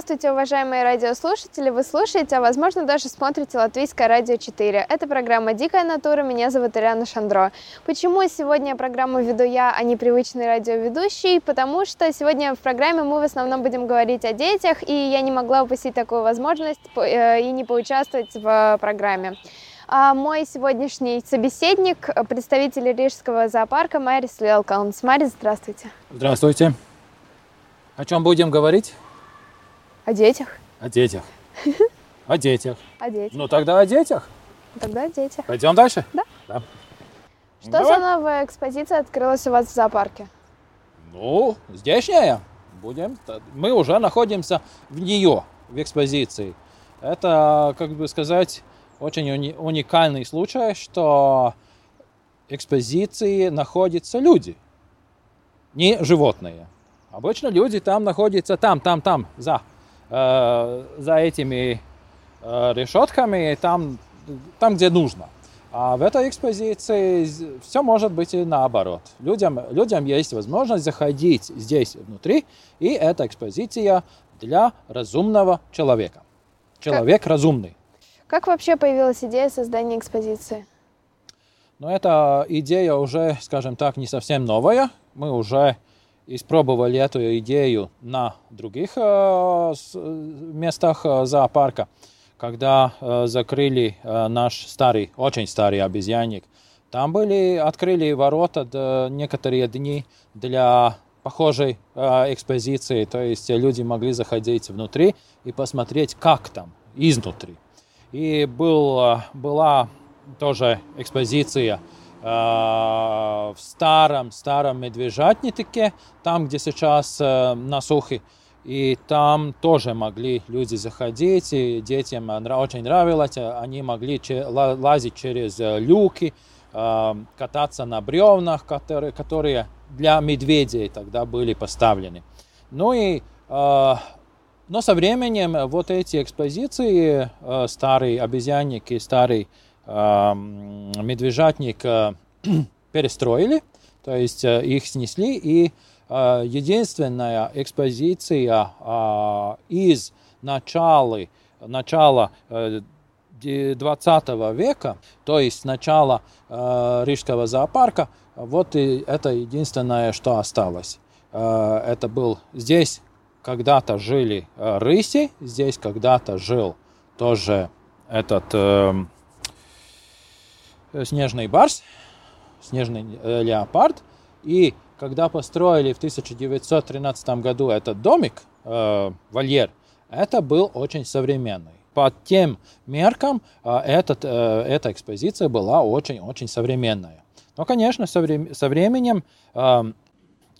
Здравствуйте, уважаемые радиослушатели! Вы слушаете, а возможно даже смотрите Латвийское радио 4. Это программа «Дикая натура», меня зовут Ирина Шандро. Почему сегодня программу веду я, а не привычный радиоведущий? Потому что сегодня в программе мы в основном будем говорить о детях, и я не могла упустить такую возможность э, и не поучаствовать в программе. А мой сегодняшний собеседник, представитель Рижского зоопарка Марис Лелкалнс. Марис, здравствуйте. Здравствуйте. О чем будем говорить? О детях. О детях. О детях. О детях. Ну тогда о детях. Тогда о детях. Пойдем дальше? Да. да. Что Давай. за новая экспозиция открылась у вас в зоопарке? Ну, здешняя. Будем. Мы уже находимся в нее, в экспозиции. Это, как бы сказать, очень уни- уникальный случай, что экспозиции находятся люди, не животные. Обычно люди там находятся, там, там, там, за, э, за этими э, решетками, там, там, где нужно. А в этой экспозиции все может быть и наоборот. Людям, людям есть возможность заходить здесь внутри, и эта экспозиция для разумного человека. Человек разумный. Как вообще появилась идея создания экспозиции? Но эта идея уже, скажем так, не совсем новая. Мы уже испробовали эту идею на других э, с- местах э, зоопарка, когда э, закрыли э, наш старый, очень старый обезьянник. Там были, открыли ворота некоторые дни для похожей э, экспозиции, то есть люди могли заходить внутри и посмотреть, как там, изнутри. И был, э, была тоже экспозиция э, старом старом медвежатнике, там, где сейчас э, насухи. И там тоже могли люди заходить, и детям очень нравилось. э, Они могли лазить через э, люки, э, кататься на бревнах, которые, которые для медведей тогда были поставлены. Ну и но со временем вот эти экспозиции, э, старый обезьянник и старый медвежатник перестроили, то есть э, их снесли, и э, единственная экспозиция э, из начала, начала э, де- 20 века, то есть начала э, Рижского зоопарка, вот и это единственное, что осталось. Э, это был здесь когда-то жили э, рыси, здесь когда-то жил тоже этот эм, снежный барс, снежный э, леопард. И когда построили в 1913 году этот домик, э, вольер, это был очень современный. По тем меркам э, этот, э, эта экспозиция была очень-очень современная. Но, конечно, со, врем- со временем э,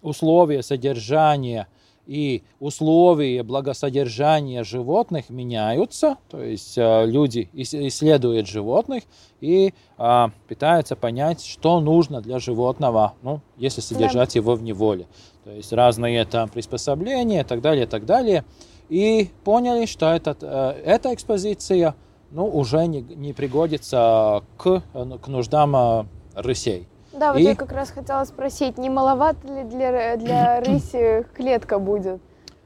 условия содержания и условия благосодержания животных меняются, то есть э, люди ис- исследуют животных и э, пытаются понять, что нужно для животного, ну, если содержать его в неволе. То есть разные там приспособления и так далее, и так далее. И поняли, что этот, э, эта экспозиция ну, уже не, не пригодится к, э, к нуждам рысей. Да, вот И- я как раз хотела спросить, не маловато ли для, для рыси клетка будет?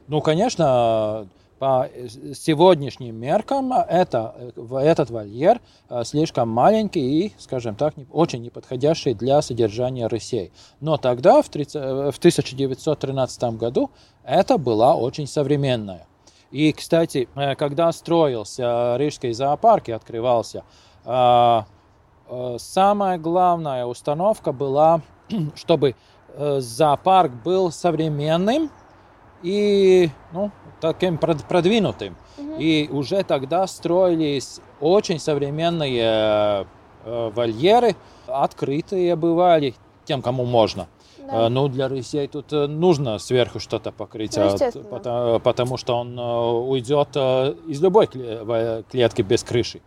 Ну, конечно, по сегодняшним меркам это, этот вольер э, слишком маленький и, скажем так, очень неподходящий для содержания рысей. Но тогда, в, 30 э, в 1913 году, это была очень современная. И, кстати, э, когда строился Рижский зоопарк и открывался, самая главная установка была, чтобы э, зоопарк был современным и ну, таким прод- продвинутым. И уже тогда строились очень современные э, вольеры, открытые бывали тем, кому можно. Да. Ну, для рысей тут э, нужно сверху что-то покрыть, Ну, а, естественно. пото- потому что он э, уйдет э, из любой клетки без крыши.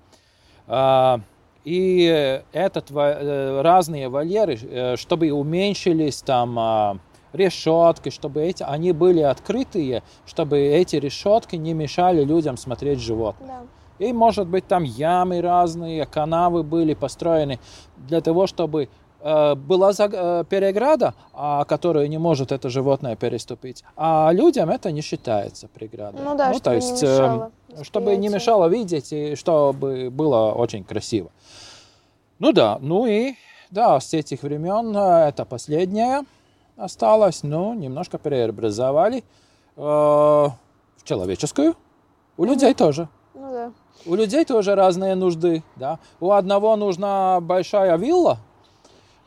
И этот, во- э, разные вольеры, э, чтобы уменьшились там а, решетки, чтобы эти, они были открытые, чтобы эти решетки не мешали людям смотреть животных. Да. И, может быть, там ямы разные, канавы были построены для того, чтобы э, была за- э, переграда, а, которую не может это животное переступить. А людям это не считается преградой. Ну да, то чтобы не есть, э, мешало чтобы не мешало видеть и чтобы было очень красиво. Ну да, ну и да, с этих времен э, это последнее осталось, ну, немножко преобразовали э, в человеческую. У людей тоже. Ну да. У людей тоже разные нужды, да. У одного нужна большая вилла, э,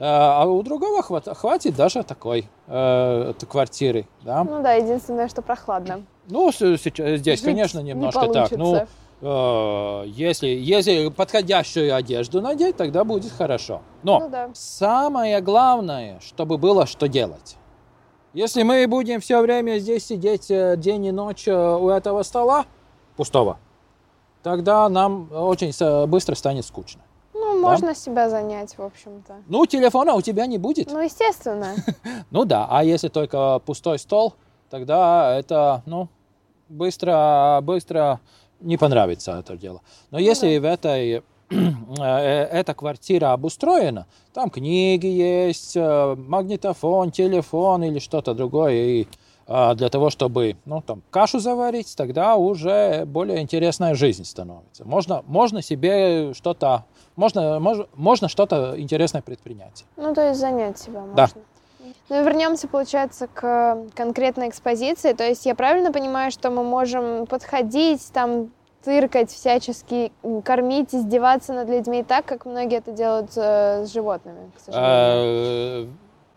а у другого хват- хватит даже такой э, квартиры, да. Ну да, единственное, что прохладно. Ну, сейчас, здесь, Жить конечно, не немножко так. Ну, э, если, если подходящую одежду надеть, тогда будет хорошо. Но Ну да. самое главное, чтобы было что делать. Если мы будем все время здесь сидеть э, день и ночь э, у этого стола пустого, тогда нам очень быстро станет скучно. Ну, можно себя занять, в общем-то. Ну, телефона у тебя не будет. Ну, естественно. Ну да, а если только пустой стол, тогда это, ну, быстро, быстро не понравится это дело. Но если в этой э, эта квартира обустроена, там книги есть, э, магнитофон, телефон или что-то другое, и для того, чтобы ну, там, кашу заварить, тогда уже более интересная жизнь становится. Можно, можно себе что-то, можно, мож- можно что-то интересное предпринять. Ну, то есть занять себя можно. Да. Ну вернемся, получается, к конкретной экспозиции. То есть я правильно понимаю, что мы можем подходить, там, тыркать всячески, кормить, издеваться над людьми так, как многие это делают э, с животными, к сожалению. Э,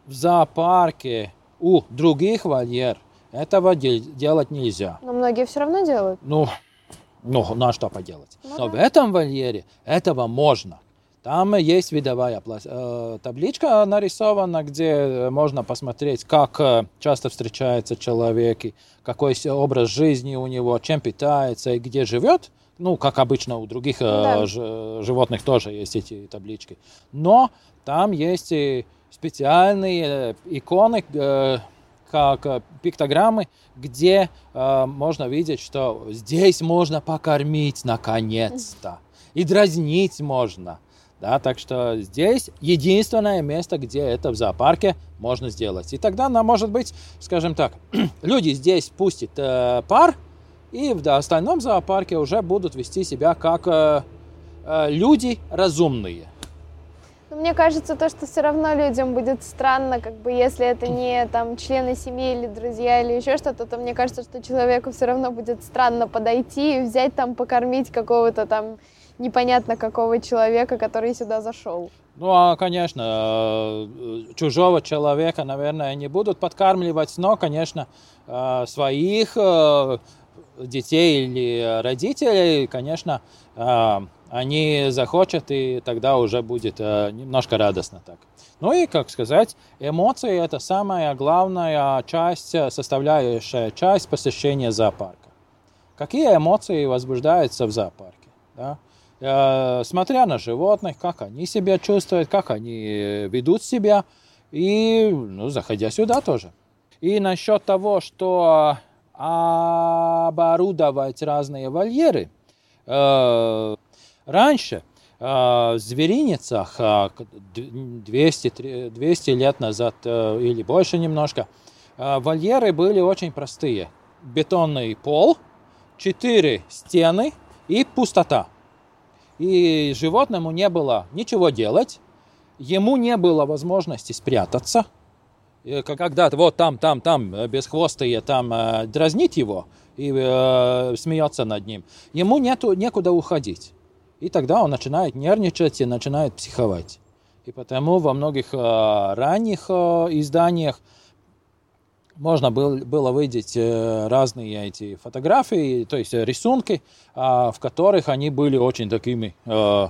в зоопарке у других вольер этого де- делать нельзя. Но многие все равно делают. Ну, ну, на что поделать. Ну Но да. в этом вольере этого можно. Там есть видовая э, табличка нарисована, где можно посмотреть, как э, часто встречается человек, и какой образ жизни у него, чем питается и где живет. Ну, как обычно у других э, Да. животных тоже есть эти таблички. Но там есть и специальные э, иконы, э, как пиктограммы, где э, можно видеть, что здесь можно покормить наконец-то. И дразнить можно. Да, так что здесь единственное место, где это в зоопарке можно сделать. И тогда нам, может быть, скажем так, люди здесь пустят э, пар, и в остальном зоопарке уже будут вести себя как э, э, люди разумные. Мне кажется, то, что все равно людям будет странно, как бы если это не там члены семьи или друзья или еще что-то, то мне кажется, что человеку все равно будет странно подойти и взять там покормить какого-то там непонятно какого человека, который сюда зашел. Ну, а, конечно, э, чужого человека, наверное, не будут подкармливать, но, конечно, э, своих э, детей или родителей, конечно, они захотят, и тогда уже будет э, немножко радостно так. Ну и, как сказать, эмоции – это самая главная часть, э, составляющая часть посещения зоопарка. Какие эмоции возбуждаются в зоопарке? Да? Э, смотря на животных, как они себя чувствуют, как они ведут себя, и ну, заходя сюда тоже. И насчет того, что оборудовать разные вольеры, раньше э, в д- 200, тре- 200 лет назад э, или больше немножко, э, вольеры были очень простые. Бетонный пол, четыре стены и пустота. И животному не было ничего делать, ему не было возможности спрятаться. Когда-то вот там, там, там, э, бесхвостые, там э, дразнить его и э, смеется над ним. Ему нету, некуда уходить. И тогда он начинает нервничать и начинает психовать. И потому во многих э, ранних э, изданиях можно был- было видеть э, разные эти фотографии, то есть э, рисунки, а, в которых они были очень такими э,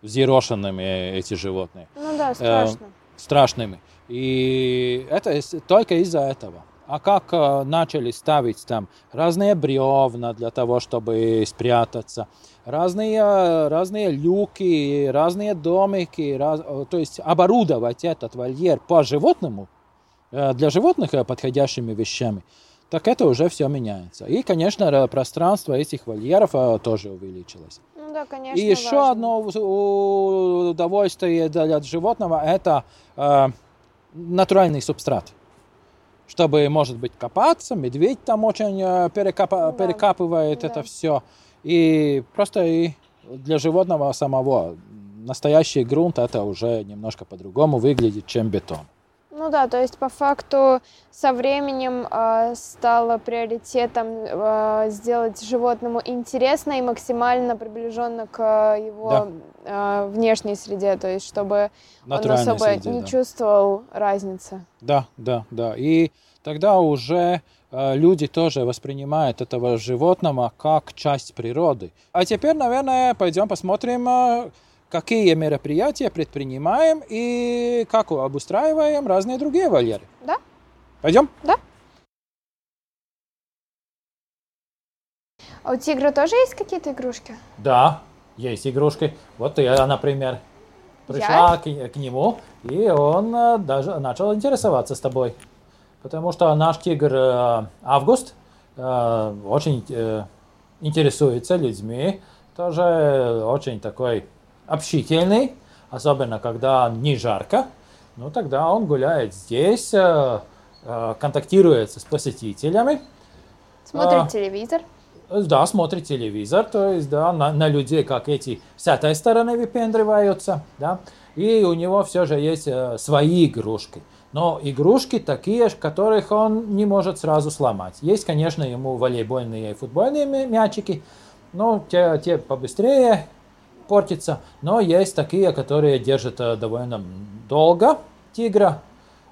взъерошенными, эти животные. Ну да, страшно. страшными. И это только из-за этого. А как э, начали ставить там разные бревна для того, чтобы спрятаться, разные, разные люки, разные домики, раз, э, то есть оборудовать этот вольер по животному, э, для животных подходящими вещами, так это уже все меняется. И, конечно, пространство этих вольеров тоже увеличилось. Ну да, конечно. И еще важно. одно удовольствие для животного – это э, натуральный субстрат чтобы, может быть, копаться. Медведь там очень э, перекапа, да. перекапывает да. это все. И просто и для животного самого настоящий грунт это уже немножко по-другому выглядит, чем бетон. Ну да, то есть по факту со временем э, стало приоритетом э, сделать животному интересно и максимально приближенно к его да. э, внешней среде, то есть чтобы он особо среде, не да. чувствовал разницы. Да, да, да. И тогда уже э, люди тоже воспринимают этого животного как часть природы. А теперь, наверное, пойдем посмотрим э, какие мероприятия предпринимаем и как обустраиваем разные другие вольеры. Да. Пойдем? Да. А у тигра тоже есть какие-то игрушки? Да, есть игрушки. Вот я, например, пришла к, к нему, и он э, даже начал интересоваться с тобой. Потому что наш тигр э, Август э, очень интересуется людьми, тоже очень такой общительный, особенно когда не жарко, ну тогда он гуляет здесь, э, э, контактирует с посетителями. Смотрит а, телевизор. Да, смотрит телевизор, то есть, да, на, на людей, как эти с этой стороны выпендриваются, да, и у него все же есть э, свои игрушки. Но игрушки такие, которых он не может сразу сломать. Есть, конечно, ему волейбольные и футбольные мячики, но те, те побыстрее, портится. Но есть такие, которые держат э, довольно долго тигра,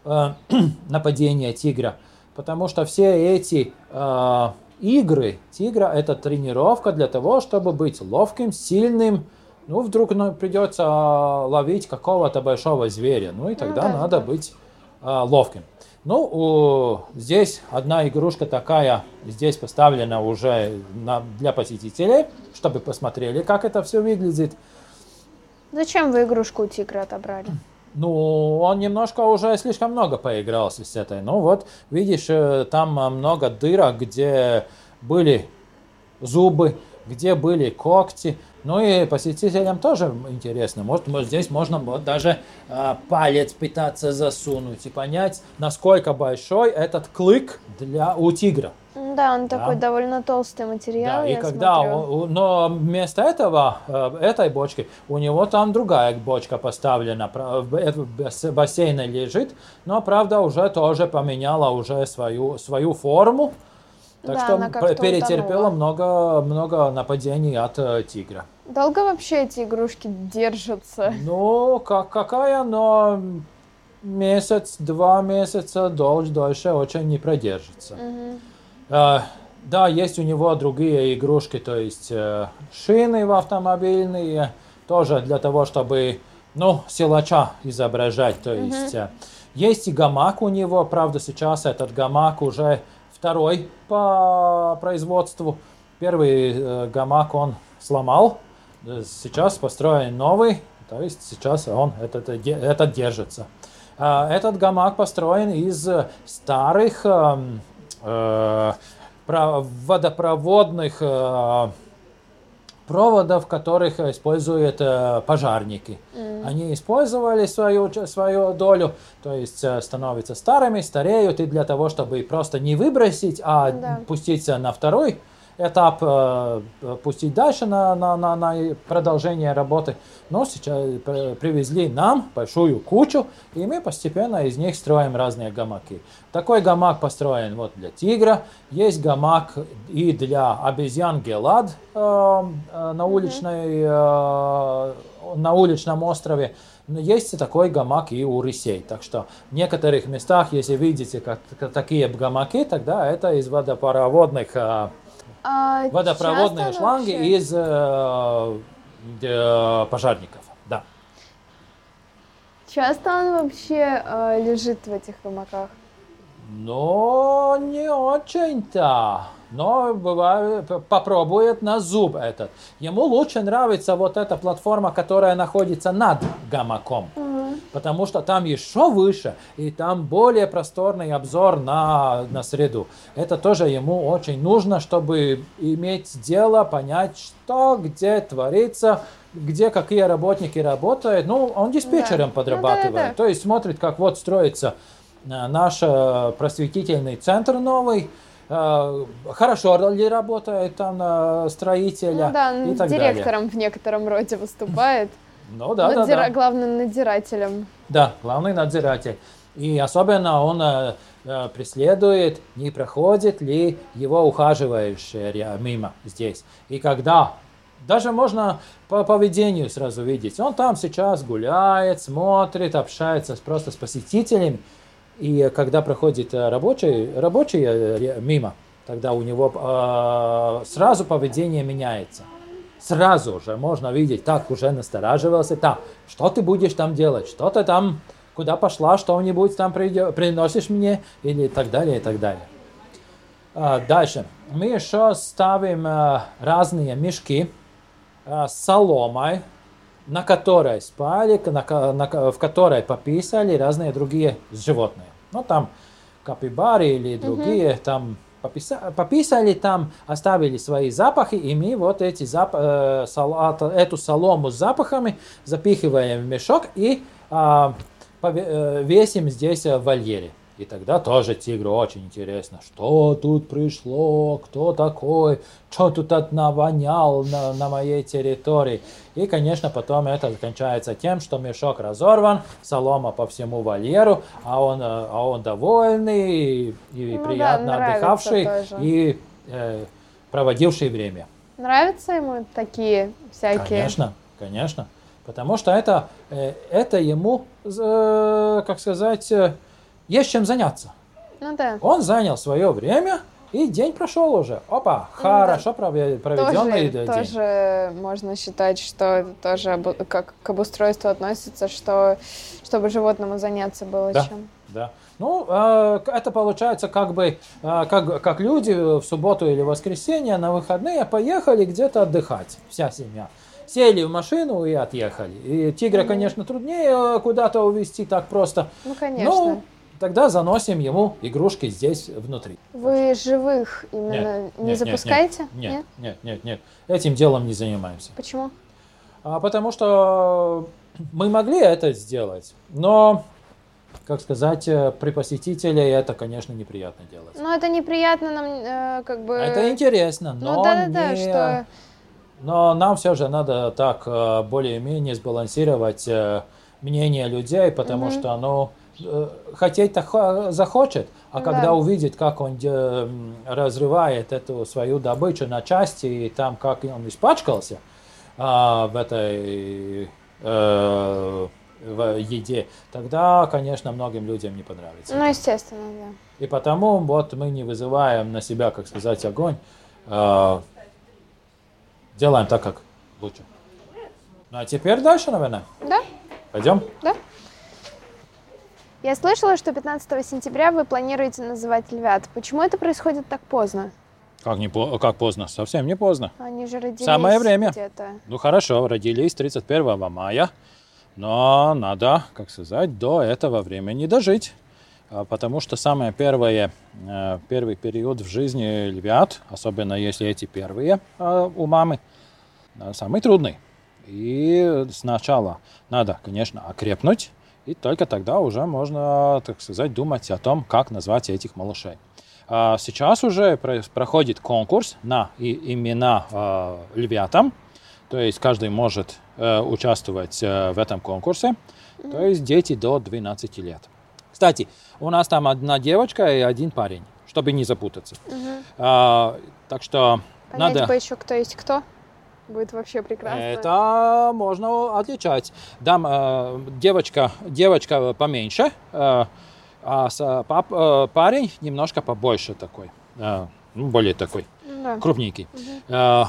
э, нападение тигра. Потому что все эти э, игры тигра это тренировка для того, чтобы быть ловким, сильным. Ну, вдруг ну, придется э, ловить какого-то большого зверя. Ну и тогда ну, да, надо да. быть э, ловким. Ну, здесь одна игрушка такая, здесь поставлена уже на, для посетителей, чтобы посмотрели, как это все выглядит. Зачем вы игрушку у тигра отобрали? Ну, он немножко уже слишком много поигрался с этой. Ну вот, видишь, э, там много дырок, где были зубы, где были когти. Ну и посетителям тоже интересно. Может, может здесь можно вот даже э, палец пытаться засунуть и понять, насколько большой этот клык для у тигра. Да, он да. такой довольно толстый материал. Да, и когда, он, но вместо этого, э, этой бочки, у него там другая бочка поставлена, в бассейне лежит, но правда уже тоже поменяла уже свою, свою форму. Так да, что перетерпела много, много нападений от э, тигра. Долго вообще эти игрушки держатся? Ну, как, какая, но месяц, два месяца, дольше, дольше очень не продержится. Угу. А, да, есть у него другие игрушки, то есть э, шины в автомобильные, тоже для того, чтобы, ну, силача изображать, то есть... Угу. Есть и гамак у него, правда, сейчас этот гамак уже второй по производству. Первый э, гамак он сломал, сейчас построен новый, то есть сейчас он этот, этот держится. А, этот гамак построен из старых эм, э, водопроводных э, проводов, которых используют э, пожарники. Mm. Они использовали свою, свою долю, то есть э, становятся старыми, стареют, и для того, чтобы просто не выбросить, а да. пуститься на второй этап э, пустить дальше на, на, на, на продолжение работы. Но сейчас привезли нам большую кучу, и мы постепенно из них строим разные гамаки. Такой гамак построен вот для тигра, есть гамак и для обезьян Гелад э, э, на, уличной, э, на уличном острове. Есть такой гамак и у рысей. Так что в некоторых местах, если видите как, такие гамаки, тогда это из водопроводных э, а водопроводные шланги вообще? из э, э, пожарников. Да. Часто он вообще э, лежит в этих гамаках? Но не очень-то. Но бывает, попробует на зуб этот. Ему лучше нравится вот эта платформа, которая находится над гамаком. Угу. Потому что там еще выше, и там более просторный обзор на, на среду. Это тоже ему очень нужно, чтобы иметь дело, понять, что где творится, где какие работники работают. Ну, он диспетчером Да. подрабатывает. Ну, да, да. То есть смотрит, как вот строится э, наш э, просветительный центр новый. э, Хорошо ли работает там строителя Ну да, и так директором в некотором роде выступает. Ну да, да, Надзира- да. Главным надзирателем. Да, главный надзиратель. И особенно он э, э, преследует, не проходит ли его ухаживающие ря- мимо здесь. И когда, даже можно по поведению сразу видеть, он там сейчас гуляет, смотрит, общается просто с посетителями. И когда проходит э, рабочий, рабочий э, мимо, тогда у него э, сразу поведение меняется. Сразу же можно видеть, так уже настораживался, так, что ты будешь там делать, что ты там, куда пошла, что-нибудь там приносишь мне, или так далее, и так далее. А, дальше. Мы еще ставим э, разные мешки э, с соломой, на которой спали, на, на в которой пописали разные другие животные. Ну, там капибары или другие, там пописа- пописали, там оставили свои запахи, и мы вот эти зап- э, а, эту солому с запахами запихиваем в мешок и а, э, весим здесь в вольере. И тогда тоже тигру очень интересно, что тут пришло, кто такой, что тут от навонял на, на моей территории. И, конечно, потом это кончается тем, что мешок разорван, солома по всему вольеру, а он, э, а он довольный и, и Ну да, приятно нравится отдыхавший тоже. и э, проводивший время. Нравятся ему такие всякие? Конечно, конечно. Потому что это, э, это ему, э, как сказать, э, есть чем заняться. Ну да. Он занял свое время, и день прошел уже. Опа, хорошо прове- проведенный Тоже, день. тоже можно считать, что это тоже как к обустройству относится, что чтобы животному заняться было Да. чем. Да. Ну, э, это получается как бы, э, как, как люди в субботу или воскресенье на выходные поехали где-то отдыхать, вся семья. Сели в машину и отъехали. И тигра, конечно, труднее куда-то увезти так просто. Ну, конечно. Ну, тогда заносим ему игрушки здесь внутри. Вы живых именно Нет, не нет, нет, запускаете? Нет, нет, нет, нет. Этим делом не занимаемся. Почему? А, потому что мы могли это сделать, но, как сказать, э, при посетителе это, конечно, неприятно делать. Ну, это неприятно нам, э, как бы... Это интересно, но, Ну, да-да-да, не- что... но нам все же надо так э, более-менее сбалансировать э, мнение людей, потому Мгм. что оно э, хотеть-то хо- захочет, а Да. когда увидит, как он м, разрывает эту свою добычу на части, и там как он испачкался а, в этой э, в еде, тогда, конечно, многим людям не понравится. Ну, естественно, да. И потому вот мы не вызываем на себя, как сказать, огонь, а, делаем так, как лучше. Ну а теперь дальше, наверное. Да, Пойдем? да. Я слышала, что 15 сентября вы планируете называть львят. Почему это происходит так поздно? Как, не по- как поздно? Совсем не поздно. Они же родились Самое время. где-то. Ну хорошо, родились 31 мая, но надо, как сказать, до этого времени дожить. А, Потому что самое первое, э, первый период в жизни львят, особенно если эти первые э, у мамы, э, самый трудный. И сначала надо, конечно, окрепнуть, и только тогда уже можно, так сказать, думать о том, как назвать этих малышей. А Сейчас уже про- проходит конкурс на имена э, львятам, то есть каждый может э, участвовать э, в этом конкурсе, то есть дети до 12 лет. Кстати, у нас там одна девочка и один парень, чтобы не запутаться. Мгм. А, так что Понять надо... бы еще, кто есть кто. Будет вообще прекрасно. Это можно отличать. Дам э, девочка, девочка поменьше, э, а с- пап- э, парень немножко побольше такой, э, ну, более такой да. крупненький. Э,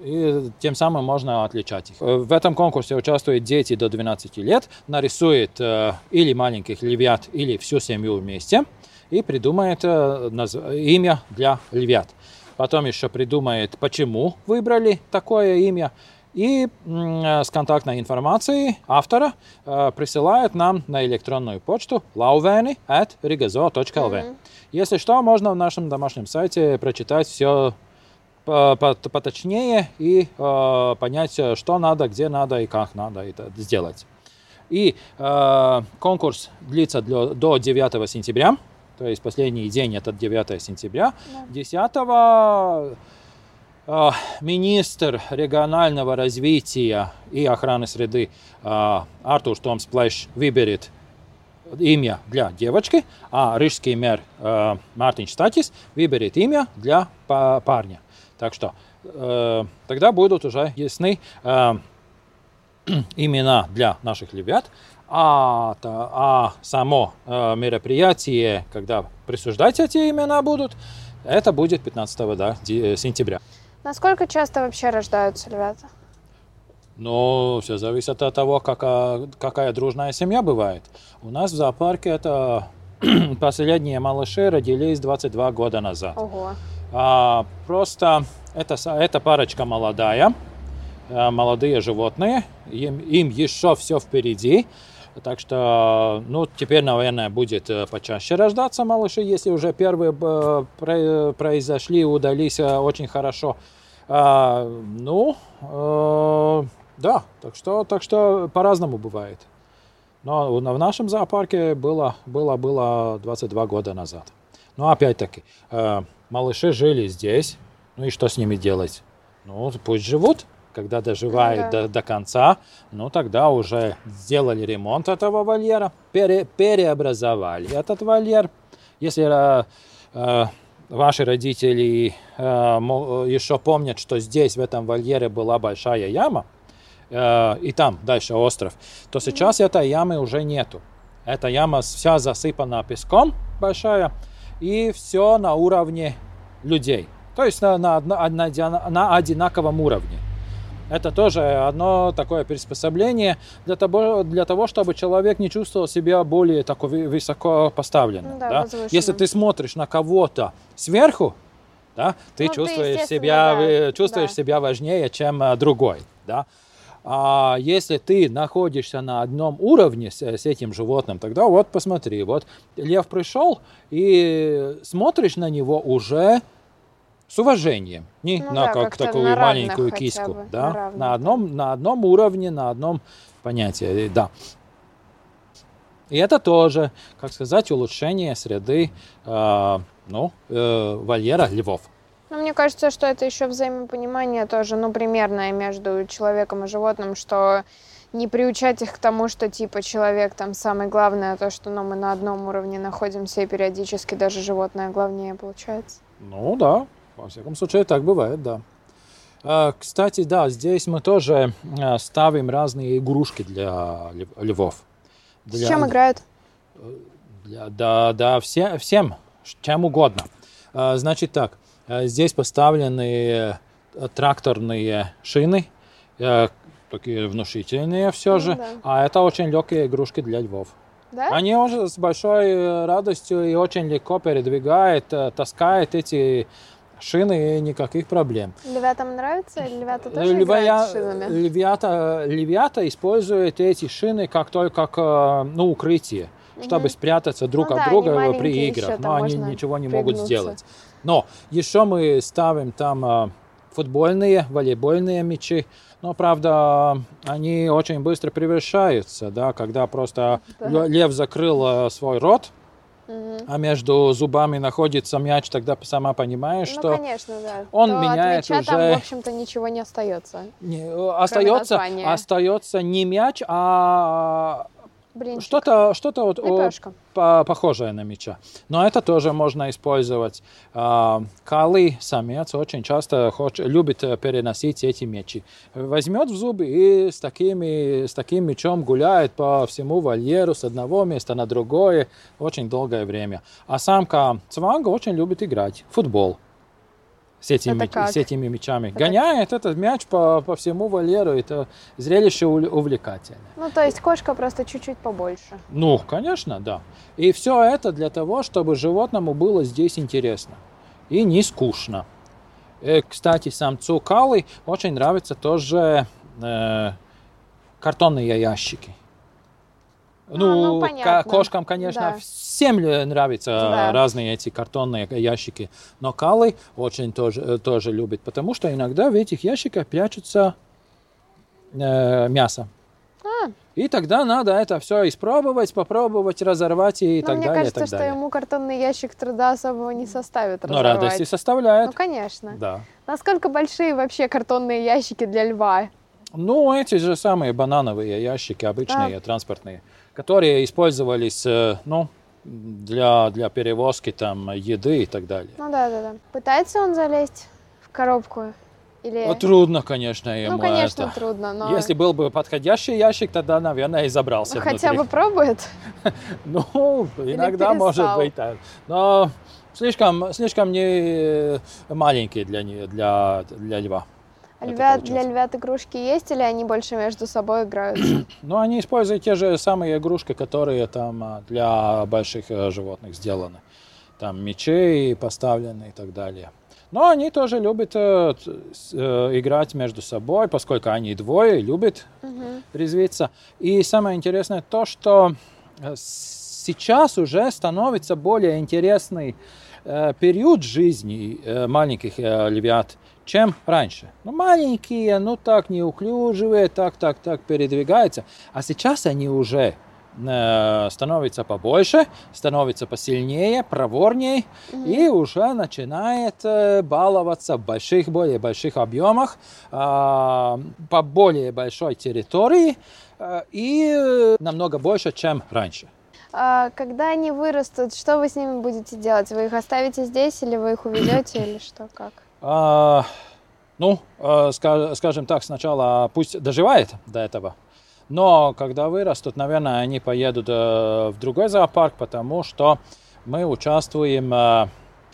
и тем самым можно отличать их. В этом конкурсе участвуют дети до 12 лет, нарисует или маленьких львят, или всю семью вместе и придумает имя для львят. Потом еще придумает, почему выбрали такое имя, и с контактной информацией автора э, присылает нам на электронную почту lauveni at. Mm-hmm. Если что, можно в нашем домашнем сайте прочитать все поточнее и э, понять, что надо, где надо и как надо это сделать. И э, конкурс длится для, до 9 сентября, то есть последний день это 9 сентября. Да. 10 а, министр регионального развития и охраны среды а, Артур Томс Плеш выберет имя для девочки, а рижский мэр а, Мартиньш Стакис выберет имя для парня. Так что э, тогда будут уже ясны имена для наших ребят, а, а само мероприятие, когда присуждать эти имена будут, это будет 15 да, сентября. Насколько часто вообще рождаются львята? Ну, все зависит от того, какая, какая дружная семья бывает. У нас в зоопарке это последние малыши родились 22 года назад. Ого. А, просто это, эта парочка молодая, а, молодые животные, им, им еще все впереди. Так что, ну, теперь, наверное, будет э, почаще рождаться малыши, если уже первые э, произошли, удались э, очень хорошо. А, ну, э, да, так что, так что по-разному бывает. Но в нашем зоопарке было, было, было 22 года назад. Но опять-таки, э, малыши жили здесь, ну и что с ними делать? Ну, пусть живут, когда доживают да. до, до конца, ну тогда уже сделали ремонт этого вольера, пере, переобразовали этот вольер. Если э, э, ваши родители э, еще помнят, что здесь, в этом вольере, была большая яма, э, и там дальше остров, то сейчас этой ямы уже нету. Эта яма вся засыпана песком большая, и все на уровне людей. То есть на, на, на, на одинаковом уровне. Это тоже одно такое приспособление для того, для того чтобы человек не чувствовал себя более такой высоко поставленным. Ну, да, да? Если ты смотришь на кого-то сверху, да, ты ну, чувствуешь, ты, себя, да, чувствуешь да. себя важнее, чем а, другой. Да? А если ты находишься на одном уровне с, с этим животным, тогда вот посмотри, вот лев пришел и смотришь на него уже с уважением, не ну, на да, как такую на маленькую киску, бы, да, на, на одном на одном уровне, на одном понятии, да. И это тоже, как сказать, улучшение среды, э, ну, э, вольера львов. Ну, мне кажется, что это еще взаимопонимание тоже, ну, примерное между человеком и животным, что не приучать их к тому, что типа человек там самый главный, а то, что ну, мы на одном уровне находимся и периодически даже животное главнее получается. Ну да, во всяком случае, так бывает, да. А, кстати, да, здесь мы тоже а, ставим разные игрушки для львов. Для, С чем играют? Для, да, да, все, всем, чем угодно. А, значит так, здесь поставлены тракторные шины, такие внушительные все ну, же, да. а это очень легкие игрушки для львов. Да? Они уже с большой радостью и очень легко передвигают, таскают эти шины и никаких проблем. Львятам нравится? Львята тоже играют шинами? Львята, львята используют эти шины как только как э, ну, укрытие, угу. чтобы спрятаться друг ну, от да, друга при играх. Но они ничего не могут сделать. Но еще мы ставим там э, футбольные, волейбольные мячи. Но, правда, они очень быстро превращаются, да, когда просто да. лев закрыл э, свой рот, а между зубами находится мяч, тогда сама понимаешь, ну, что конечно, да. он То меняет от мяча уже... там, в общем-то, ничего не остается. Не, остается, остается не мяч, а Блинчик. Что-то, что-то вот похожее на меча. Но это тоже можно использовать. А, Калы, самец, очень часто хочет, любит э, переносить эти мечи. Возьмет в зубы и с, такими, с таким мечом гуляет по всему вольеру с одного места на другое очень долгое время. А самка цванга очень любит играть в футбол. С этими, Это как? с этими мячами. Это Гоняет этот мяч по, по всему вольеру. Это зрелище ув- увлекательное. Ну, то есть кошка просто чуть-чуть побольше. Ну, конечно, да. И все это для того, чтобы животному было здесь интересно и не скучно. Э, кстати, самцу калы очень нравятся тоже э, картонные ящики. Ну, ка- понятно. кошкам, конечно, Да. всем ли нравятся Да. разные эти картонные ящики, но калы очень тоже, э, тоже любит, потому что иногда в этих ящиках прячутся э, мясо. А. И тогда надо это все испробовать, попробовать, разорвать и Но так мне далее. и кажется, так что далее. ему картонный ящик труда особого не составит Но разорвать. радости составляет. Ну, конечно. Да. Насколько большие вообще картонные ящики для льва? Ну, эти же самые банановые ящики, обычные, транспортные, которые использовались, э, ну, для, для перевозки там еды и так далее. Ну да, да, да. Пытается он залезть в коробку? Или... Ну, трудно, конечно, ему ну, конечно, это. трудно, но... Если был бы подходящий ящик, тогда, наверное, и забрался Ну, хотя бы пробует. Ну, иногда может быть так. Но слишком, слишком не э, маленький для, для, для льва. А львят, для львят игрушки есть или они больше между собой играют? Но они используют те же самые игрушки, которые там а, для больших э, животных сделаны. Там мечи поставлены и так далее. Но они тоже любят э, с- э, играть между собой, поскольку они двое любят Мгм. резвиться. И самое интересное то, что э, сейчас уже становится более интересный э, период жизни э, маленьких э, львят, чем раньше. Ну, маленькие, ну так неуклюжие, так, так, так передвигаются. А сейчас они уже становятся побольше, становятся посильнее, проворнее и уже начинает баловаться в больших, более больших объемах, а, по более большой территории и намного больше, чем раньше. А когда они вырастут, что вы с ними будете делать? Вы их оставите здесь или вы их увезете или что, как? А, ну, ска- скажем так, сначала пусть доживает до этого. Но когда вырастут, наверное, они поедут э, в другой зоопарк, потому что мы участвуем э,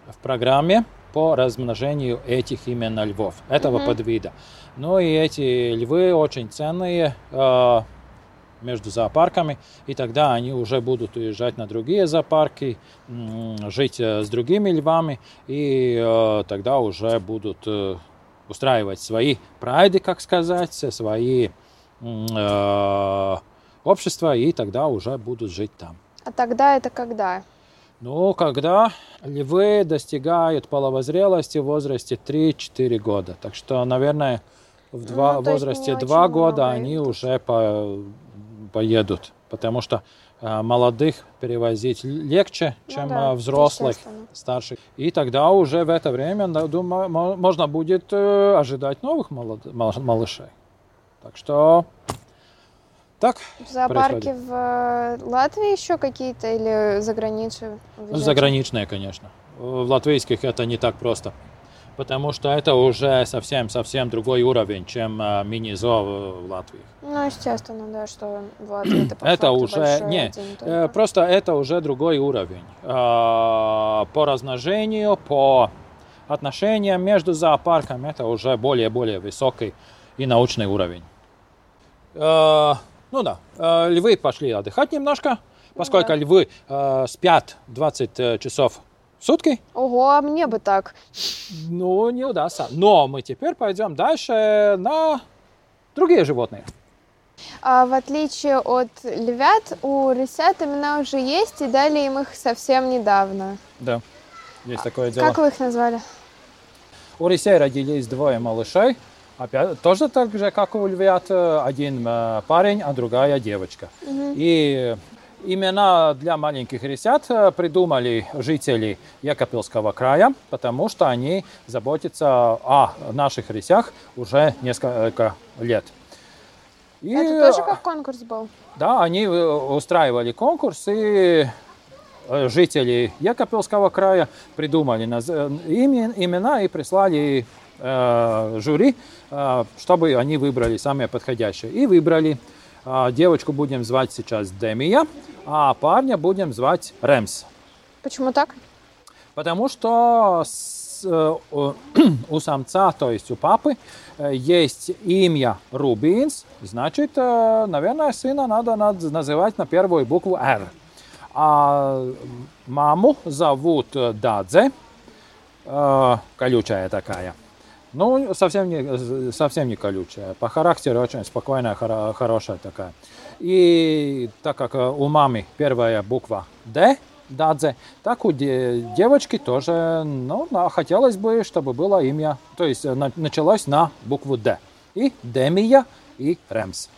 в программе по размножению этих именно львов, этого Мгм. подвида. Ну и эти львы очень ценные э, между зоопарками, и тогда они уже будут уезжать на другие зоопарки, жить э, с другими львами, и э, тогда уже будут э, устраивать свои прайды, как сказать, свои общества, и тогда уже будут жить там. А тогда это когда? Ну, когда львы достигают половозрелости в возрасте 3-4 года. Так что, наверное, в два, Ну, возрасте не очень 2 года много они уже по- поедут. Потому что а, молодых перевозить легче, Ну чем да, а, взрослых, старших. И тогда уже в это время, думаю, мо- можно будет э, ожидать новых малышей. Так что так. В зоопарке происходит. в э, Латвии еще какие-то или за границу? Ну, увезете? Заграничные, конечно. В латвийских это не так просто. Потому что это уже совсем-совсем другой уровень, чем а, мини-зоо в Латвии. Ну, естественно, да, что в Латвии это Это уже не, э, просто это уже другой уровень А, по размножению, по отношениям между зоопарками. Это уже более-более высокий и научный уровень. Э, ну да, э, львы пошли отдыхать немножко, поскольку да. львы э, спят 20 часов в сутки. Ого, а мне бы так. Ну, не удастся. Но мы теперь пойдем дальше на другие животные. А в отличие от львят, у рысят имена уже есть, и дали им их совсем недавно. Да, есть такое дело. Как вы их назвали? У рысей родились двое малышей. Опять, тоже так же, как у львят, э, один э, парень, а другая девочка. И имена для маленьких рысят э, придумали жители Екапельского края, потому что они заботятся о наших рысях уже несколько лет. И, Это тоже как конкурс был? Да, они э, устраивали конкурс, и э, жители Екапельского края придумали э, имена и прислали э, жюри, э, чтобы они выбрали самые подходящие. И выбрали. А, Девочку будем звать сейчас Демия, а парня будем звать Ремс. Почему так? Потому что э, у самца, то есть у папы, есть имя Рубинс, значит, наверное, сына надо называть на первую букву «Р». А маму зовут Дадзе, колючая такая. Ну, совсем не, совсем не колючая. По характеру очень спокойная, хорошая такая. И так как у мамы первая буква «Д», Дадзе, так у девочки тоже, ну, хотелось бы, чтобы было имя, то есть началось на букву «Д». И Демия, и Ремс.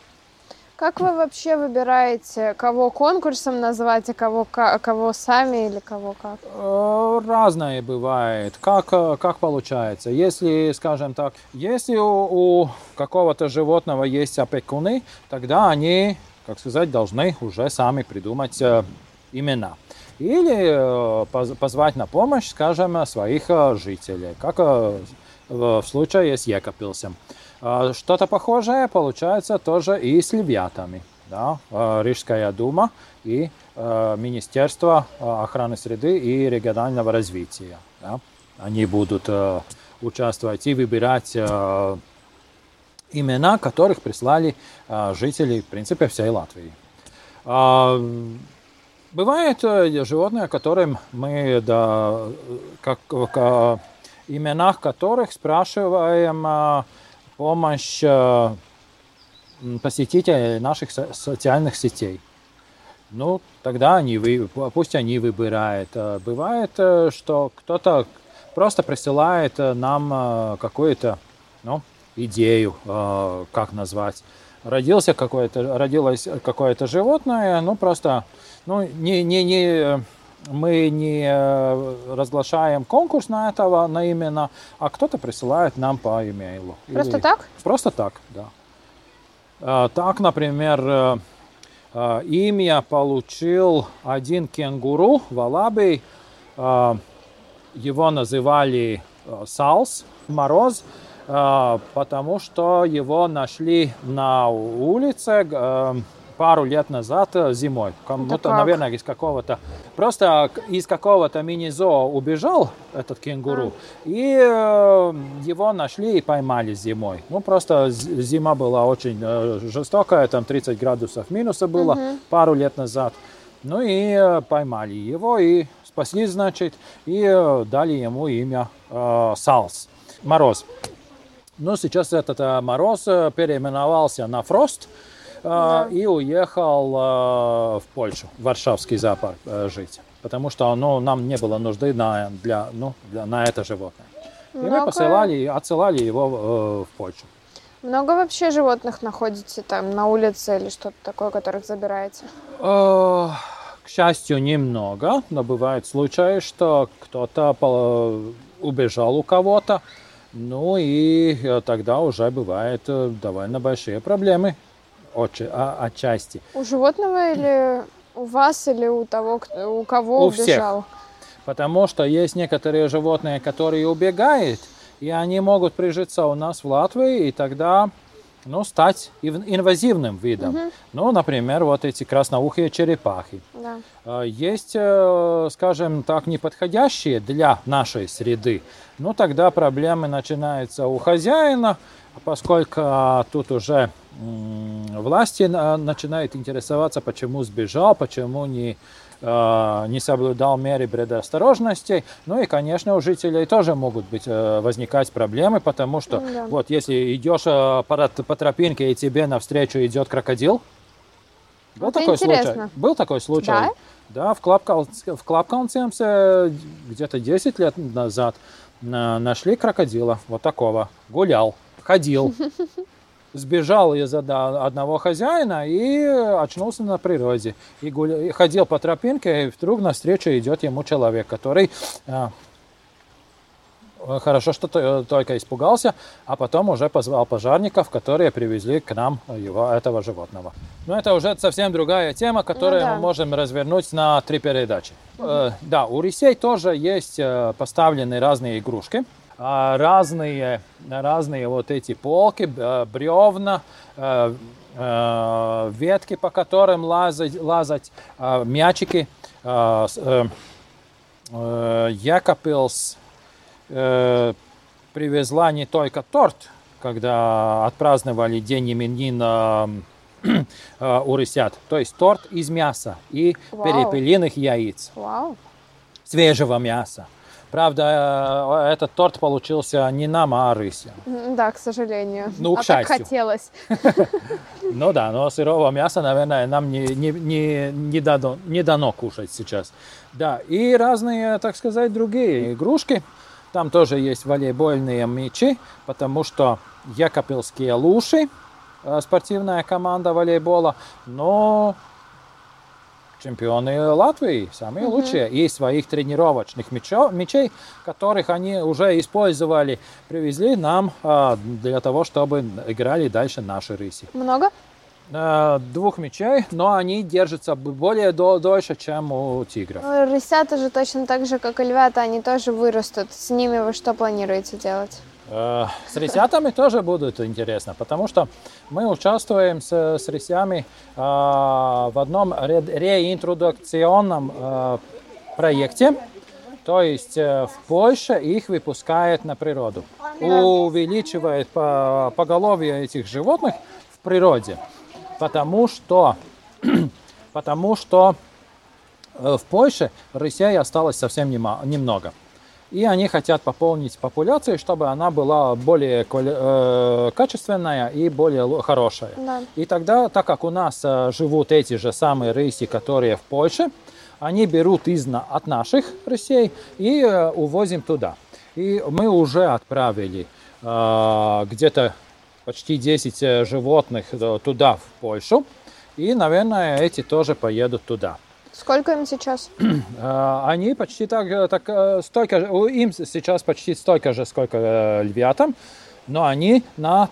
Как вы вообще выбираете, кого конкурсом назвать, а кого, кого сами или кого как? Э, разное бывает. Как, э, как получается? Если, скажем так, если у, у какого-то животного есть опекуны, тогда они, как сказать, должны уже сами придумать э, имена. Или позвать на помощь, скажем, своих жителей, как в случае с Екапилсом. А, что-то похожее получается тоже и с львятами. Да? А, Рижская дума и а, Министерство охраны среды и регионального развития. Да? Они будут участвовать и выбирать имена, которых прислали жители, в принципе, всей Латвии. Бывают животные, которым мы, да, как, к именах которых спрашиваем помощь э, посетителей наших социальных сетей. Ну, тогда они, пусть они выбирают. Э, бывает, э, что кто-то просто присылает нам какую-то ну, идею, как назвать. Родился какое-то, родилось какое-то животное, ну просто ну, не, не, не мы не э, разглашаем конкурс на этого, на именно, а кто-то присылает нам по имейлу. Просто Или... так? Просто так, да. А, так, например, э, э, имя получил один кенгуру в Алабе. Его называли Салс, Мороз, потому что его нашли на улице пару лет назад э, зимой. Кому-то, да наверное, из какого-то... Просто из какого-то мини-зоо убежал этот кенгуру, а. и э, его нашли и поймали зимой. Ну, просто зима была очень э, жестокая, там 30 градусов минуса было угу. пару лет назад. Ну и э, поймали его, и спасли, значит, и э, дали ему имя э, Салс, Мороз. Но сейчас этот э, Мороз э, переименовался на Фрост, да. и уехал в Польшу, в Варшавский зоопарк жить. Потому что ну, нам не было нужды на, для, ну, для, на это животное. И Много... мы посылали, отсылали его в, в Польшу. Много вообще животных находите там на улице или что-то такое, которых забираете? К счастью, немного, но бывают случаи, что кто-то убежал у кого-то, ну и э, тогда уже бывают э, довольно большие проблемы отчи, а, отчасти. У животного или у вас, или у того, у кого у убежал? Всех. Потому что есть некоторые животные, которые убегают, и они могут прижиться у нас в Латвии, и тогда ну, стать инвазивным видом. Угу. Ну, например, вот эти красноухие черепахи. Да. А, есть, э, скажем так, неподходящие для нашей среды. Ну, тогда проблемы начинаются у хозяина, поскольку а, тут уже власти начинают интересоваться, почему сбежал, почему не, а, не соблюдал меры предосторожности. Ну и, конечно, у жителей тоже могут быть, э, возникать проблемы, потому что да. вот если идешь э, по, по тропинке и тебе навстречу идет крокодил, был Это такой интересно. случай? Был такой случай? Да? Да, в, Клапкалнцемсе где-то 10 лет назад нашли крокодила вот такого. Гулял, ходил. сбежал из одного хозяина и очнулся на природе. И, гуля... и ходил по тропинке, и вдруг навстречу идет ему человек, который а, хорошо, что только испугался, а потом уже позвал пожарников, которые привезли к нам его, этого животного. Но это уже совсем другая тема, которую ну, да. мы можем развернуть на три передачи. Угу. Э, да, у рисей тоже есть э, поставлены разные игрушки. А, разные, разные вот эти полки, бревна, э, э, ветки, по которым лазать, лазать мячики. Якопилс, э, привезла не только торт, когда отпраздновали день именин э, э, у рысят, то есть торт из мяса и Вау. перепелиных яиц, Вау. свежего мяса. Правда, э, этот торт получился не нам, а рысям. М, Да, к сожалению. Ну, к а так счастью. хотелось. Ну да, но сырого мяса, наверное, нам не, не, не, не, дано, не дано кушать сейчас. Да, и разные, так сказать, другие игрушки. Там тоже есть волейбольные мячи, потому что Якопилские луши, э, спортивная команда волейбола, но чемпионы Латвии, самые лучшие, и своих тренировочных мячо- мячей, которых они уже использовали, привезли нам а, для того, чтобы играли дальше наши рыси. Много? Э, двух мячей, но они держатся более до- дольше, чем у тигров. Ну, Рысята же точно так же, как и львята, они тоже вырастут. С ними вы что планируете делать? Э, С рысятами тоже будет интересно, потому что мы участвуем с, с рысями э, в одном ре- реинтродукционном э, проекте. То есть в Польше их выпускает на природу. Увеличивает по- поголовье этих животных в природе. Потому что, потому что в Польше рысей осталось совсем немного. И они хотят пополнить популяцию, чтобы она была более э, качественная и более хорошая. Да. И тогда, так как у нас э, живут эти же самые рыси, которые в Польше, они берут из, от наших рысей и э, увозим туда. И мы уже отправили э, где-то почти 10 э, животных э, туда, в Польшу. И, наверное, эти тоже поедут туда. Сколько им сейчас? Э, Они почти так, э, так э, столько, же- им сейчас почти столько же, сколько э, львятам, но они на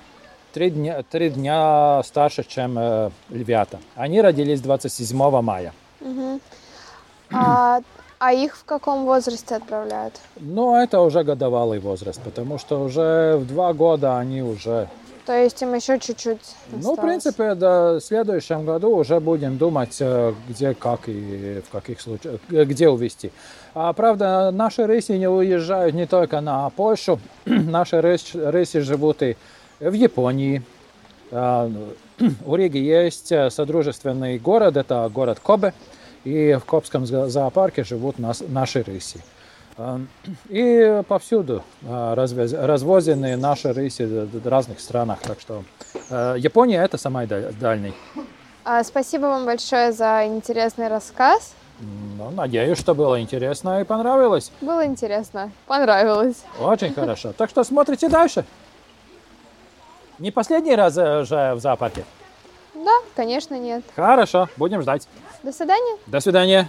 три дня, три дня старше, чем э, львята. Они родились 27 мая. А, а их в каком возрасте отправляют? Но это уже годовалый возраст, потому что уже в два года они уже... То есть им еще чуть-чуть Ну, в осталось. принципе, до в следующем году уже будем думать, э, где, как и в каких случаях, где увезти. А, правда, наши рыси не уезжают не только на Польшу, наши рыси живут и в Японии. А, У Риги есть э, содружественный город, это город Кобе, и в Кобском зо- зоопарке живут нас, наши рыси. А, И повсюду а, развозены наши рыси в разных странах. Так что э, Япония это самый даль- дальний. А, спасибо вам большое за интересный рассказ. Ну, надеюсь, что было интересно и понравилось. Было интересно, понравилось. Очень хорошо. Так что смотрите дальше. Не последний раз э, же в зоопарке. Да, конечно, нет. Хорошо, будем ждать. До свидания. До свидания.